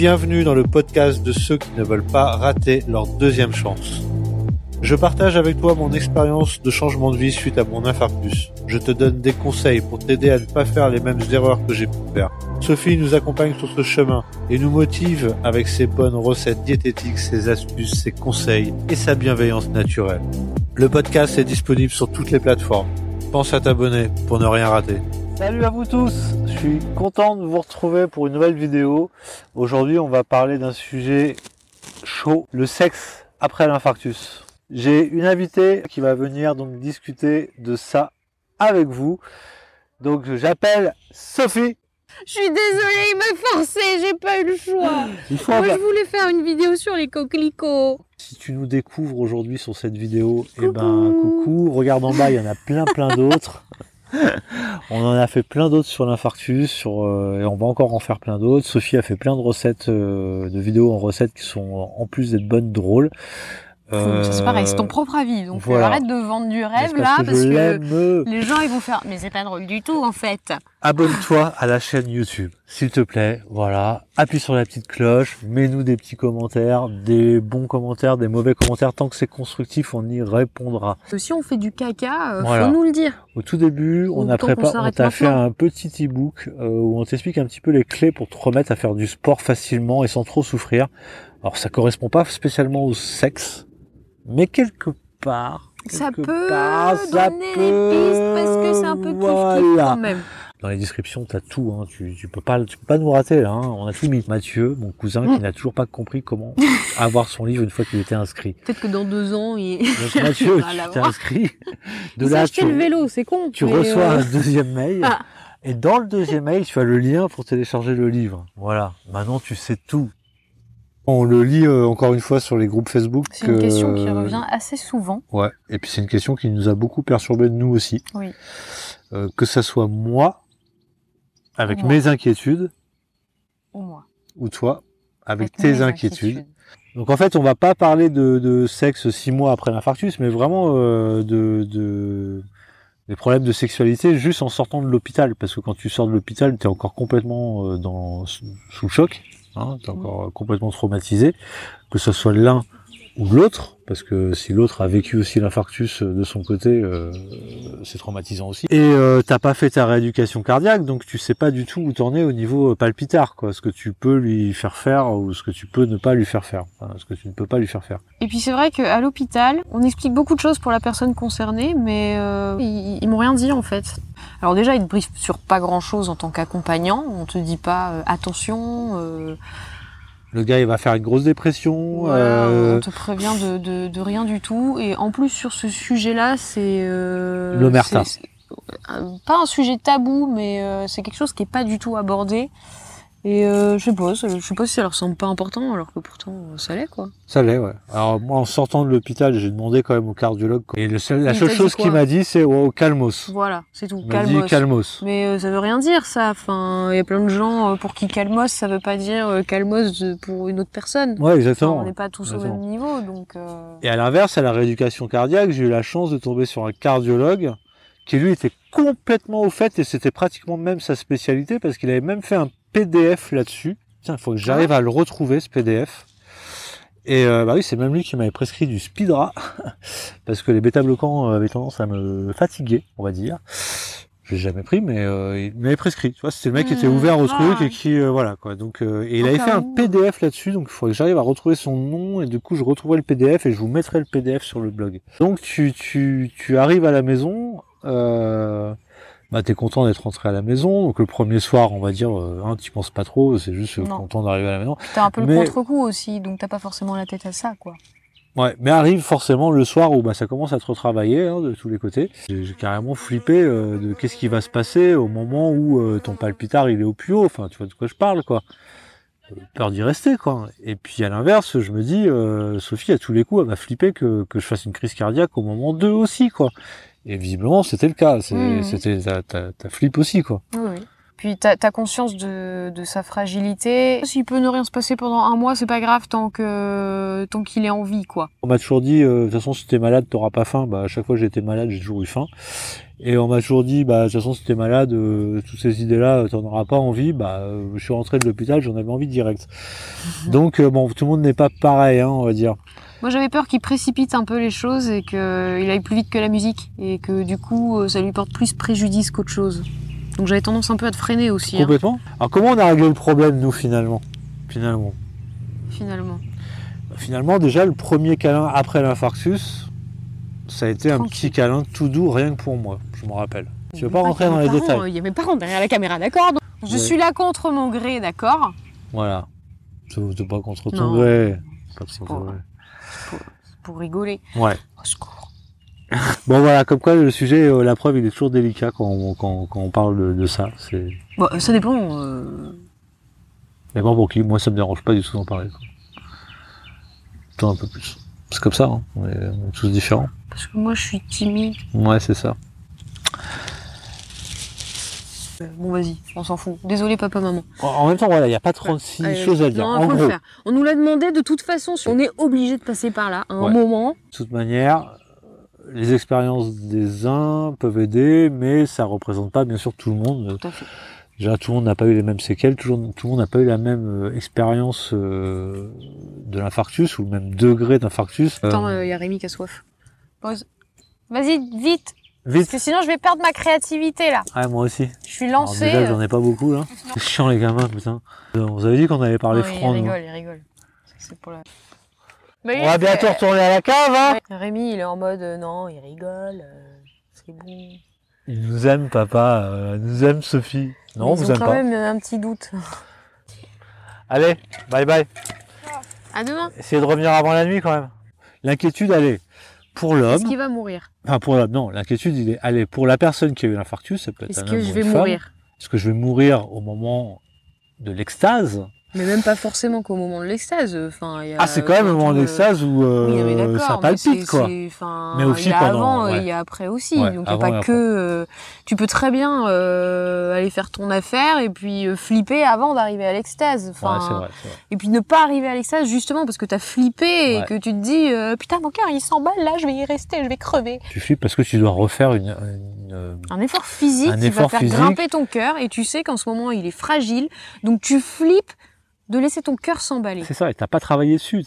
Bienvenue dans le podcast de ceux qui ne veulent pas rater leur deuxième chance. Je partage avec toi mon expérience de changement de vie suite à mon infarctus. Je te donne des conseils pour t'aider à ne pas faire les mêmes erreurs que j'ai pu faire. Sophie nous accompagne sur ce chemin et nous motive avec ses bonnes recettes diététiques, ses astuces, ses conseils et sa bienveillance naturelle. Le podcast est disponible sur toutes les plateformes. Pense à t'abonner pour ne rien rater. Salut à vous tous, je suis content de vous retrouver pour une nouvelle vidéo. Aujourd'hui on va parler d'un sujet chaud, le sexe après l'infarctus. J'ai une invitée qui va venir donc discuter de ça avec vous. Donc j'appelle Sophie. Je suis désolée, il m'a forcé, j'ai pas eu le choix. Moi, je voulais faire une vidéo sur les coquelicots. Si tu nous découvres aujourd'hui sur cette vidéo, eh ben coucou, regarde en bas, il y en a plein plein d'autres. On en a fait plein d'autres sur l'infarctus, sur euh, et on va encore en faire plein d'autres. Sophie a fait plein de recettes, euh, de vidéos en recettes qui sont en plus d'être bonnes, drôles. Euh, c'est pareil, c'est ton propre avis. Donc voilà. euh, arrête de vendre du rêve parce là, que parce que les gens ils vont faire. Mais c'est pas drôle du tout en fait. Abonne-toi à la chaîne YouTube, s'il te plaît. Voilà. Appuie sur la petite cloche. Mets-nous des petits commentaires, des bons commentaires, des mauvais commentaires. Tant que c'est constructif, on y répondra. Si on fait du caca, euh, Voilà. faut nous le dire. Au tout début, on a préparé, on t'a fait un petit e-book euh, où on t'explique un petit peu les clés pour te remettre à faire du sport facilement et sans trop souffrir. Alors ça correspond pas spécialement au sexe, mais quelque part, Ça quelque peut part, ça donner peut, les pistes parce que c'est un peu kiff voilà. quand même. Dans les descriptions, t'as tout. Hein. Tu, tu peux pas, tu peux pas nous rater là. Hein. On a tout mis. Mathieu, mon cousin, qui Mm. n'a toujours pas compris comment avoir son livre une fois qu'il était inscrit. Peut-être que dans deux ans, il. Donc Mathieu, tu t'es inscrit. De Il là, acheté tu, le vélo, c'est con. tu reçois euh, un deuxième mail. Ah. Et dans le deuxième mail, tu as le lien pour télécharger le livre. Voilà. Maintenant, tu sais tout. On le lit euh, encore une fois sur les groupes Facebook. C'est une question qui euh, revient assez souvent. Ouais. Et puis c'est une question qui nous a beaucoup perturbé de nous aussi. Oui. Euh, que ça soit moi, avec Ou moi. mes inquiétudes, Au moins. ou toi, avec, Avec tes inquiétudes. Donc en fait, on va pas parler de, de sexe six mois après l'infarctus, mais vraiment de, de des problèmes de sexualité juste en sortant de l'hôpital, parce que quand tu sors de l'hôpital, tu es encore complètement dans sous sous le choc, hein, encore euh, complètement traumatisé, que ce soit l'un ou l'autre, parce que si l'autre a vécu aussi l'infarctus euh, de son côté, euh, c'est traumatisant aussi. Et euh, t'as pas fait ta rééducation cardiaque, donc tu sais pas du tout où t'en es au niveau euh, palpitaire, quoi, ce que tu peux lui faire faire ou ce que tu peux ne pas lui faire faire, enfin, ce que tu ne peux pas lui faire faire? Et puis c'est vrai qu'à l'hôpital, on explique beaucoup de choses pour la personne concernée, mais euh, ils, ils m'ont rien dit en fait. Alors déjà, ils te briefent sur pas grand chose en tant qu'accompagnant. On te dit pas euh, attention. Le gars, il va faire une grosse dépression. voilà, euh, On te prévient de, de, de rien du tout. Et en plus sur ce sujet-là, c'est euh, L'omerta. euh, Pas un sujet tabou, mais euh, c'est quelque chose qui est pas du tout abordé. Et euh, je sais pas, je sais pas si ça leur semble pas important, alors que pourtant euh, ça l'est quoi. Ça l'est, ouais. Alors moi, en sortant de l'hôpital, j'ai demandé quand même au cardiologue. quoi. Et le seul- la seule chose qu'il m'a dit, c'est oh, calmos. Voilà, c'est tout. Il m'a dit Calmos. calmos. Mais euh, ça veut rien dire ça. Enfin, il y a plein de gens euh, pour qui calmos, ça veut pas dire euh, calmos pour une autre personne. Ouais, Enfin, exactement. on n'est pas tous au même niveau, donc. euh, Et à l'inverse, à la rééducation cardiaque, j'ai eu la chance de tomber sur un cardiologue qui lui était complètement au fait et c'était pratiquement même sa spécialité parce qu'il avait même fait un PDF là-dessus. Tiens, il faut que j'arrive à le retrouver ce PDF. Et euh, bah oui, c'est même lui qui m'avait prescrit du Speedra parce que les bêta-bloquants euh, avaient tendance à me fatiguer, on va dire. Je l'ai jamais pris, mais euh, il m'avait prescrit. Tu vois, c'était le mec qui était Mmh, ouvert au ah. truc et qui euh, voilà quoi. Donc euh, et il avait fait un où. PDF là-dessus, donc il faudrait que j'arrive à retrouver son nom et du coup je retrouverai le PDF et je vous mettrai le PDF sur le blog. Donc tu tu tu arrives à la maison. Euh, bah t'es content d'être rentré à la maison. Donc le premier soir, on va dire, euh, hein, tu penses pas trop, c'est juste euh, Non. content d'arriver à la maison. T'as un peu Mais- le contre-coup aussi, donc t'as pas forcément la tête à ça, quoi. Ouais, mais arrive forcément le soir où bah, ça commence à te retravailler hein, de tous les côtés. J'ai carrément flippé euh, de qu'est-ce qui va se passer au moment où euh, ton palpitar il est au plus haut. Enfin, tu vois de quoi je parle, quoi. Peur d'y rester, quoi. Et puis à l'inverse, je me dis, euh, Sophie, à tous les coups, elle va flipper que, que je fasse une crise cardiaque au moment 2 aussi, quoi. Et visiblement, c'était le cas. Mhm. C'était ta, ta, ta flip aussi, quoi. Oui. Puis t'as as conscience de, de sa fragilité. S'il peut ne rien se passer pendant un mois, c'est pas grave tant que tant qu'il est en vie, quoi. On m'a toujours dit, euh, de toute façon, si t'es malade, t'auras pas faim. Bah, à chaque fois que j'étais malade, j'ai toujours eu faim. Et on m'a toujours dit, bah, de toute façon, si t'es malade, euh, toutes ces idées-là, t'en auras pas envie. Bah, euh, je suis rentré de l'hôpital, j'en avais envie direct. Donc, euh, bon, tout le monde n'est pas pareil, hein, on va dire. Moi, j'avais peur qu'il précipite un peu les choses et qu'il aille plus vite que la musique et que du coup, euh, ça lui porte plus préjudice qu'autre chose. Donc, j'avais tendance un peu à te freiner aussi, hein, Complètement. Alors, comment on a réglé le problème, nous, finalement? Finalement. finalement. Finalement, déjà, le premier câlin après l'infarctus, ça a été un petit câlin tout doux, rien que pour moi, je me rappelle. Tu veux pas rentrer dans les parents, détails Il y a mes parents derrière la caméra, d'accord? Je Ouais. suis là contre mon gré, d'accord? Voilà. C'est pas contre ton gré. Pas contre ton gré. Pour rigoler. Ouais. Au secours. Bon voilà, comme quoi le sujet, euh, la preuve, il est toujours délicat quand on, quand, quand on parle de, de ça. C'est Bon, ça dépend. euh, mais bon pour qui Moi, ça me dérange pas du tout d'en parler. Toi un peu plus. C'est comme ça. Hein. On, est, on est tous différents. parce que moi, je suis timide. Ouais, c'est ça. Euh, Bon, vas-y, on s'en fout. Désolé, papa, maman. En, même temps, voilà, il n'y a pas 36 Allez, choses à dire. non, en gros, faire. On nous l'a demandé de toute façon. On est obligé de passer par là à un Ouais. moment. de toute manière, les expériences des uns peuvent aider, mais ça représente pas bien sûr tout le monde. Tout à fait. Déjà, tout le monde n'a pas eu les mêmes séquelles, tout le monde n'a pas eu la même euh, expérience euh, de l'infarctus ou le même degré d'infarctus. Attends, il y a Rémi qui a soif. Pause. Vas-y, vite. Parce que sinon, je vais perdre ma créativité là. Ah, moi aussi. Je suis déjà, euh, j'en ai pas beaucoup là. C'est chiant les gamins, putain. On vous avait dit qu'on allait parler ouais, franc. Il nous. rigole, il rigole. C'est pour la... Mais On va fait- bientôt retourner à la cave, hein Ouais, Rémi, il est en mode euh, non, il rigole. euh, c'est bon. Il nous aime, papa. euh, il nous aime, Sophie. Non, on Ils vous ont aime quand même un petit doute. Allez, bye bye. À demain. Essayez de revenir avant la nuit quand même. L'inquiétude, allez, pour Est-ce l'homme, qu'il va mourir enfin pour l'homme, non, l'inquiétude, il est, allez, pour la personne qui a eu l'infarctus, ça peut être Est-ce un que homme je ou vais une femme. mourir Est-ce que je vais mourir au moment de l'extase Mais même pas forcément qu'au moment de l'extase. Enfin, il y a- Ah, c'est quand même au moment de euh, l'extase où euh, Oui, ça mais palpite, c'est- quoi. c'est- enfin, Mais aussi il y a pendant- avant et ouais. il y a après aussi. Ouais, Donc il n'y a pas que. euh, tu peux très bien euh, aller faire ton affaire et puis euh, flipper avant d'arriver à l'extase. Enfin, Ouais, c'est vrai, c'est vrai. et puis ne pas arriver à l'extase justement parce que t'as flippé et que tu te dis euh, putain mon cœur il s'emballe là, je vais y rester, je vais crever. Tu flippes parce que tu dois refaire une, une- Un effort physique Un qui effort va faire physique. grimper ton cœur et tu sais qu'en ce moment il est fragile, donc tu flippes de laisser ton cœur s'emballer. C'est ça, et t'as pas travaillé dessus.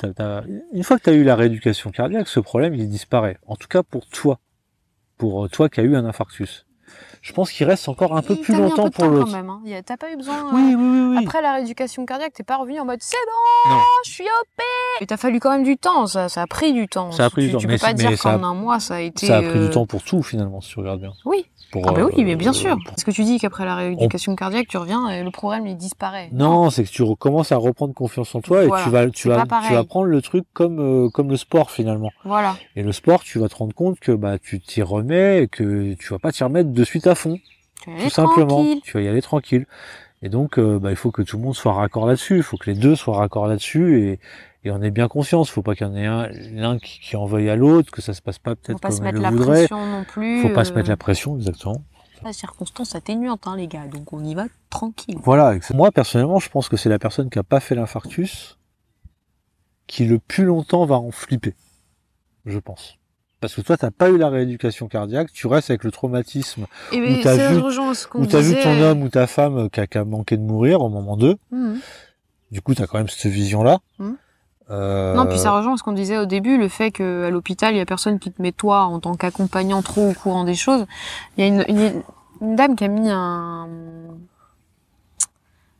Une fois que tu as eu la rééducation cardiaque, ce problème, il disparaît. En tout cas pour toi. Pour euh, toi qui as eu un infarctus. Je pense qu'il reste encore un peu Il plus mis un longtemps peu de pour l'autre. quand même. Hein. T'as pas eu besoin. euh, Oui, oui, oui, oui. Après la rééducation cardiaque, t'es pas revenu en mode c'est bon, Non. je suis OP. Mais t'as fallu quand même du temps. Ça, ça a pris du temps. Ça a pris tu, du temps, Tu mais peux pas dire mais ça a- qu'en un mois ça a été. Ça a pris euh, du temps pour tout finalement, si tu regardes bien. Oui. Pour, Ah bah euh, oui, mais bien sûr. pour- Parce que tu dis qu'après la rééducation cardiaque, tu reviens et le problème il disparaît. Non, c'est que tu recommences à reprendre confiance en toi Voilà, et tu vas, tu vas, tu vas prendre le truc comme, euh, comme le sport finalement. Voilà. Et le sport, tu vas te rendre compte que bah tu t'y remets et que tu vas pas t'y remettre de suite à fond, Tu tout simplement. tranquille. Tu vas y aller tranquille. Et donc, euh, bah, il faut que tout le monde soit raccord là-dessus. Il faut que les deux soient raccord là-dessus et, et on ait bien conscience. Il faut pas qu'il y en ait un, l'un qui, qui en veuille à l'autre, que ça se passe pas Faut peut-être pas se comme il mettre le la voudrait. pression non plus. Faut pas se mettre euh, la pression, exactement. La circonstance atténuante, hein, les gars. Donc on y va tranquille. Voilà. Moi, personnellement, je pense que c'est la personne qui a pas fait l'infarctus qui le plus longtemps va en flipper. Je pense. Parce que toi, t'as pas eu la rééducation cardiaque, tu restes avec le traumatisme Et t'as vu- ce qu'on où t'as vu disait. ton homme ou ta femme qui a, qui a manqué de mourir au moment 2. Mhm. Du coup, t'as quand même cette vision-là. Mhm. Euh, Non, puis ça rejoint ce qu'on disait au début, le fait qu'à l'hôpital, il y a personne qui te met toi en tant qu'accompagnant trop au courant des choses. Il y a une, une, une dame qui a mis un,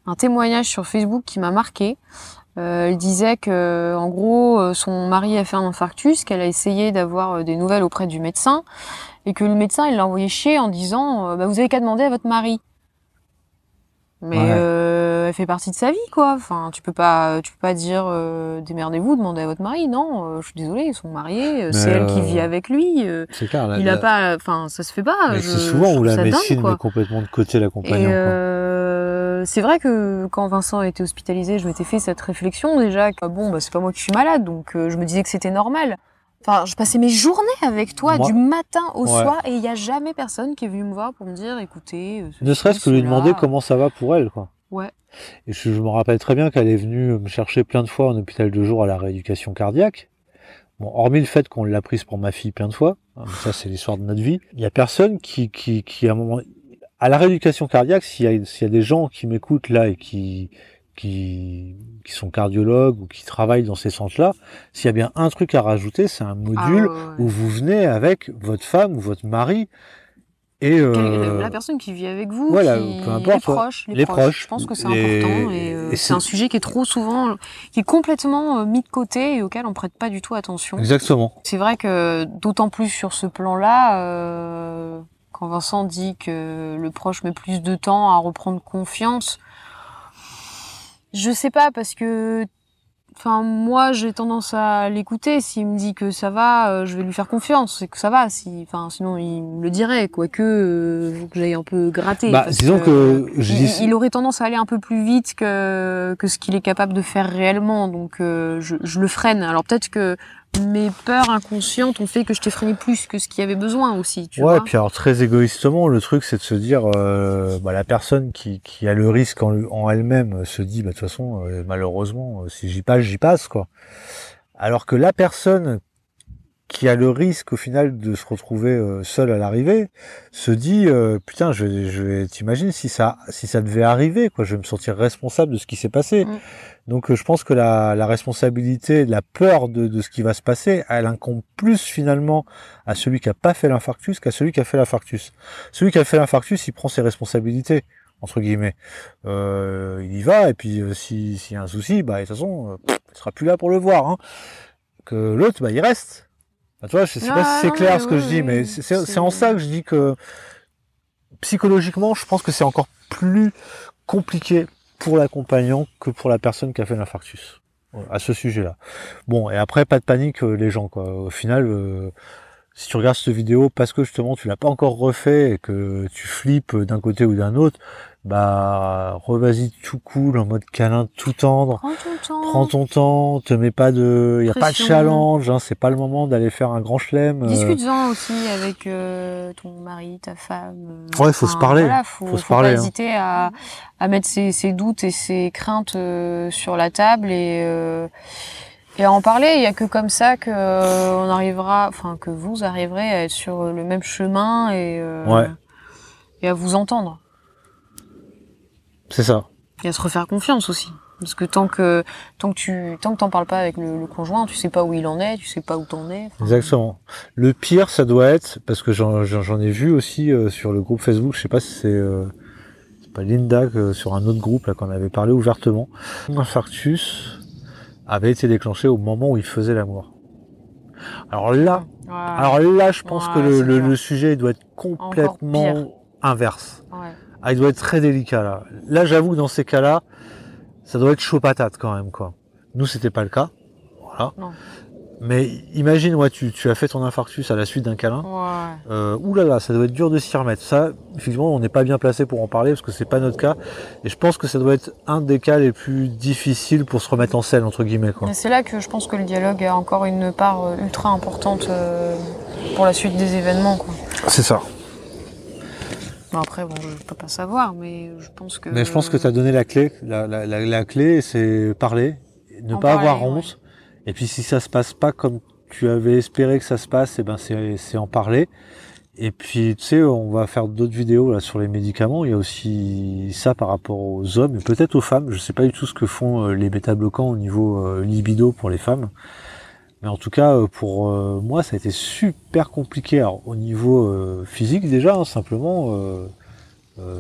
un témoignage sur Facebook qui m'a marqué. Euh, elle disait que, en gros, euh, son mari a fait un infarctus, qu'elle a essayé d'avoir euh, des nouvelles auprès du médecin, et que le médecin, il l'a envoyé chier en disant, euh, bah, vous avez qu'à demander à votre mari. Mais Ouais. euh, elle fait partie de sa vie, quoi. Enfin, tu peux pas, tu peux pas dire euh, démerdez-vous, demandez à votre mari. Non, euh, je suis désolée, ils sont mariés, euh, c'est elle qui vit avec lui. C'est clair. la- il a la- pas, enfin, ça se fait pas. c'est souvent où la dingue, médecine met complètement de côté. Et quoi. Euh, c'est vrai que quand Vincent a été hospitalisé, je m'étais fait cette réflexion déjà. Que, bon, bah, c'est pas moi qui suis malade, donc euh, je me disais que c'était normal. Enfin, je passais mes journées avec toi Moi- du matin au Ouais. soir et il y a jamais personne qui est venu me voir pour me dire, écoutez, euh, Ne serait-ce que lui demander comment ça va pour elle, quoi. Ouais. Et je, je me rappelle très bien qu'elle est venue me chercher plein de fois en hôpital de jour à la rééducation cardiaque. Bon, hormis le fait qu'on l'a prise pour ma fille plein de fois, hein, ça c'est l'histoire de notre vie, il y a personne qui, qui, qui à un moment, à la rééducation cardiaque, s'il y y a des gens qui m'écoutent là et qui, qui, qui sont cardiologues ou qui travaillent dans ces centres-là, s'il y a bien un truc à rajouter, c'est un Ah, module ouais. où vous venez avec votre femme ou votre mari et euh, la personne qui vit avec vous, voilà, qui- peu importe, les proches, les, Les proches. proches, Je pense que c'est les- important et, euh, et c'est c'est- un sujet qui est trop souvent, qui est complètement euh, mis de côté et auquel on prête pas du tout attention. exactement. C'est vrai que d'autant plus sur ce plan-là, euh, quand Vincent dit que le proche met plus de temps à reprendre confiance, je sais pas parce que, enfin moi j'ai tendance à l'écouter. S'il me dit que ça va, euh, je vais lui faire confiance. C'est que ça va. Si, enfin sinon il me le dirait. Quoique, euh, faut que j'aille un peu gratter. Bah, parce disons que je il, dis- il aurait tendance à aller un peu plus vite que que ce qu'il est capable de faire réellement. Donc euh, je, je le freine. Alors peut-être que mes peurs inconscientes ont fait que je t'ai freiné plus que ce qu'il y avait besoin aussi. Tu ouais, vois puis alors très égoïstement, le truc c'est de se dire, euh, bah, la personne qui, qui a le risque en elle-même euh, se dit, bah, de toute façon, euh, malheureusement, euh, si j'y passe, j'y passe, quoi. Alors que la personne qui a le risque au final de se retrouver euh, seule à l'arrivée se dit, euh, putain, je, je t'imagines si ça, si ça devait arriver, quoi, je vais me sentir responsable de ce qui s'est passé. Mm. Donc euh, je pense que la, la responsabilité, la peur de, de ce qui va se passer, elle incombe plus finalement à celui qui a pas fait l'infarctus qu'à celui qui a fait l'infarctus. Celui qui a fait l'infarctus, il prend ses responsabilités entre guillemets. Euh, il y va et puis euh, si- s'il y a un souci, bah de toute façon, euh, il sera plus là pour le voir. Hein. Que l'autre, bah il reste. Bah, tu vois, je sais pas Ah, si c'est non, clair ce que oui, je dis, oui, mais c'est c'est- C'est- c'est en ça que je dis que psychologiquement, je pense que c'est encore plus compliqué pour l'accompagnant que pour la personne qui a fait l'infarctus à ce sujet-là. Bon, et après, pas de panique, euh, les gens, quoi. Au final, euh, si tu regardes cette vidéo parce que justement tu l'as pas encore refait et que tu flippes d'un côté ou d'un autre, bah revas-y tout cool, en mode câlin, tout tendre. Prends ton temps. Prends ton temps, te mets pas de, y a pas de challenge, hein, c'est pas le moment d'aller faire un grand chelem. euh, Discute-en aussi avec euh, ton mari, ta femme. euh, Ouais, faut se parler. Voilà, faut, Faut se faut parler, pas hein. hésiter à, à mettre ses, ses doutes et ses craintes euh, sur la table et, euh, et à en parler. Il y a que comme ça que euh, on arrivera, enfin que vous arriverez à être sur le même chemin et, euh, Ouais. et à vous entendre C'est ça. et à se refaire confiance aussi. Parce que tant que tant que tu tant que t'en parles pas avec le, le conjoint, tu sais pas où il en est, tu sais pas où t'en es. Enfin, Exactement. Le pire, ça doit être, parce que j'en ai vu aussi euh, sur le groupe Facebook, je sais pas si c'est euh, pas Linda, que sur un autre groupe là qu'on avait parlé ouvertement. L'infarctus avait été déclenché au moment où il faisait l'amour. Alors là, ouais, alors là, je pense Ouais, que le, le, le sujet doit être complètement inverse. ouais. Ah, il doit être très délicat là. Là, j'avoue que dans ces cas-là, ça doit être chaud patate quand même quoi. Nous, c'était pas le cas. Voilà. Non. Mais imagine, ouais, tu, tu as fait ton infarctus à la suite d'un câlin. Ouais. Euh, ouh là là, ça doit être dur de s'y remettre. Ça, effectivement, on n'est pas bien placé pour en parler parce que c'est pas notre cas. Et je pense que ça doit être un des cas les plus difficiles pour se remettre en selle entre guillemets quoi. Et c'est là que je pense que le dialogue a encore une part euh, ultra importante euh, pour la suite des événements. Quoi. C'est ça. Bon, après, bon, je peux pas savoir, mais je pense que. Mais je pense que tu as donné la clé. La, la, la, la clé, c'est parler, ne En pas avoir honte. Et puis si ça se passe pas comme tu avais espéré que ça se passe, et ben c'est c'est en parler. Et puis tu sais, on va faire d'autres vidéos là sur les médicaments. Il y a aussi ça par rapport aux hommes et peut-être aux femmes. Je sais pas du tout ce que font euh, les bêta-bloquants au niveau euh, libido pour les femmes. Mais en tout cas, euh, pour euh, moi, ça a été super compliqué. Alors, au niveau euh, physique déjà, hein, simplement euh,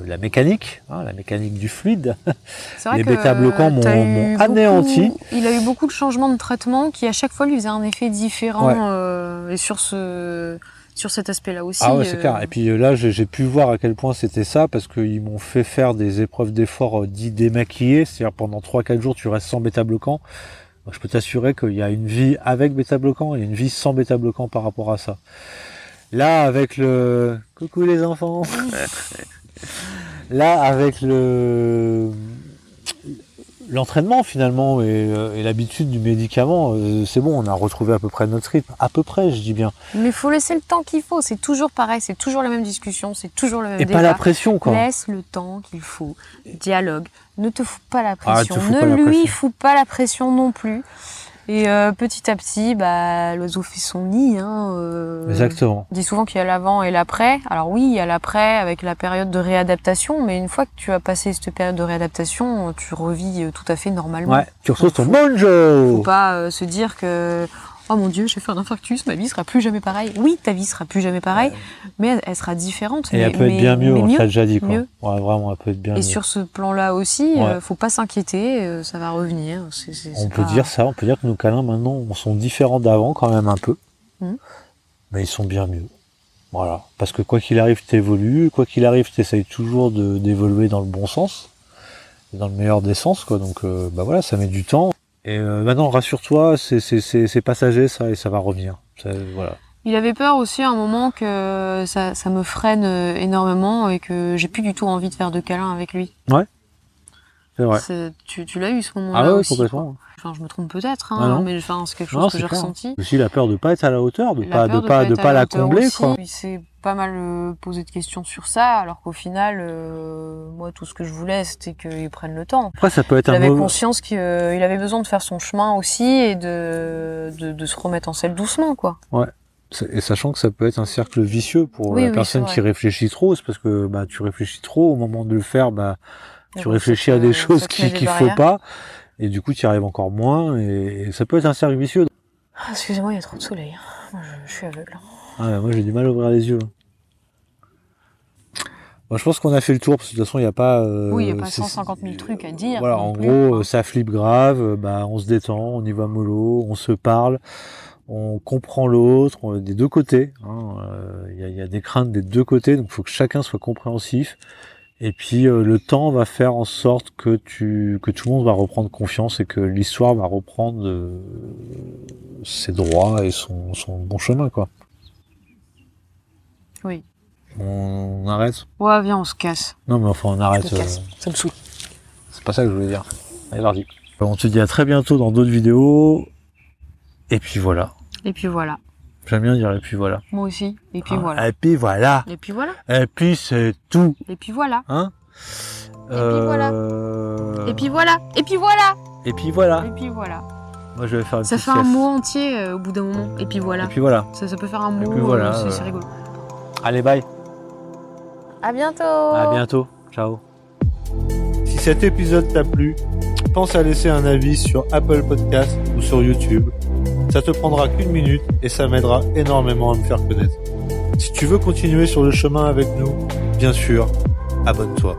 la mécanique, hein, la mécanique du fluide. Vrai les que bêta-bloquants m'ont- anéanti. Il a eu beaucoup de changements de traitement qui, à chaque fois, lui faisaient un effet différent. Ouais. et sur ce. Sur cet aspect-là aussi. Ah ouais, c'est clair. Et puis là, j'ai pu voir à quel point c'était ça, parce qu'ils m'ont fait faire des épreuves d'effort dits démaquillées, c'est-à-dire pendant 3-4 jours, tu restes sans bêta-bloquant. Donc, Je peux t'assurer qu'il y a une vie avec bêta-bloquant et une vie sans bêta-bloquant par rapport à ça. Là, avec le... Coucou les enfants Là, avec le... l'entraînement finalement et, euh, et l'habitude du médicament, euh, c'est bon, on a retrouvé à peu près notre rythme, à peu près, je dis bien. Mais faut laisser le temps qu'il faut. C'est toujours pareil. C'est toujours la même discussion. C'est toujours le même Et débat. pas la pression quoi. Laisse le temps qu'il faut. Dialogue. Ne te fous pas la Ah, pression. ne pas lui pression. fous pas la pression non plus. Et euh, petit à petit, bah, l'oiseau fait son nid. Hein, euh, Exactement. On dit souvent qu'il y a l'avant et l'après. Alors oui, il y a l'après avec la période de réadaptation, mais une fois que tu as passé cette période de réadaptation, tu revis euh, tout à fait normalement. Ouais, tu retrouves ton Faut- bonjo. Faut pas euh, se dire que oh mon dieu, j'ai fait un infarctus, ma vie sera plus jamais pareille. Oui, ta vie sera plus jamais pareille, mais elle, elle sera différente. Et mais, elle peut mais- être bien mieux, on t'a déjà dit quoi. mieux. Ouais, vraiment, elle peut être bien Et mieux. sur ce plan-là aussi, Ouais. euh, faut pas s'inquiéter, euh, ça va revenir. On peut pas- dire ça, on peut dire que nos câlins maintenant sont différents d'avant quand même un peu. Mhm. Mais ils sont bien mieux. Voilà. Parce que quoi qu'il arrive, t'évolues. Quoi qu'il arrive, t'essayes toujours d'évoluer dans le bon sens. Dans le meilleur des sens, quoi. Donc, euh, bah voilà, ça met du temps. Et euh, maintenant, rassure-toi, c'est- c'est c'est- c'est passager, ça, et ça va revenir. Ça, voilà. Il avait peur aussi à un moment que ça, ça me freine euh, énormément et que j'ai plus du tout envie de faire de câlins avec lui. C'est vrai. Tu, tu l'as eu ce moment-là Ah ouais, aussi. complètement. quoi. Enfin, je me trompe peut-être, hein, Ah mais enfin, c'est quelque chose Non, que j'ai ressenti. Aussi la peur de pas être à la hauteur, de La pas, de pas, de pas la combler, aussi. quoi. Il s'est pas mal euh, posé de questions sur ça, alors qu'au final, euh, moi, tout ce que je voulais, c'était qu'il prenne le temps. Après, ça peut être Il un avait mauvais... conscience qu'il avait besoin de faire son chemin aussi et de, de, de se remettre en selle doucement, quoi. Et sachant que ça peut être un cercle vicieux pour Oui, la oui, personne qui réfléchit trop, c'est parce que bah, tu réfléchis trop, au moment de le faire, bah, tu bon, réfléchis à des choses qu'il faut barrières. pas, et du coup tu y arrives encore moins, et, et ça peut être un cercle vicieux. Ah, Excusez-moi, il y a trop de soleil. Moi, je, je suis aveugle. Ah, ouais, moi j'ai du mal à ouvrir les yeux. Moi, je pense qu'on a fait le tour, parce que de toute façon il n'y a pas... euh, Oui, il y a pas c'est- 150 000 trucs à dire Voilà, en plus, gros, ça flippe grave, bah, on se détend, on y va mollo, on se parle, on comprend l'autre, des deux côtés. hein, euh, Il y, a, il y a des craintes des deux côtés, donc il faut que chacun soit compréhensif. Et puis euh, le temps va faire en sorte que tu que tout le monde va reprendre confiance et que l'histoire va reprendre euh, ses droits et son, son bon chemin quoi. Oui. On arrête? Ouais, viens, on se casse. Non mais enfin on Je arrête. me casse. euh, Ça me saoule. c'est pas ça que je voulais dire. Allez vas-y. On te dit à très bientôt dans d'autres vidéos. Et puis voilà. Et puis voilà. J'aime bien dire et puis voilà. Moi aussi. Et puis Ah, voilà. Et puis voilà. Et puis voilà. Et puis c'est tout. Et puis voilà. Hein Et puis voilà. Euh, Et puis voilà. Et puis voilà. Et puis voilà. Et puis voilà. Moi je vais faire une Ça fait un mot entier euh, au bout d'un moment. Et puis voilà. Et puis voilà. Ça, ça peut faire un mot. puis voilà, euh, c'est euh, c'est rigolo. Allez bye. À bientôt. À bientôt. Ciao. Si cet épisode t'a plu, pense à laisser un avis sur Apple Podcast ou sur YouTube. Ça te prendra qu'une minute et ça m'aidera énormément à me faire connaître. Si tu veux continuer sur le chemin avec nous, bien sûr, abonne-toi.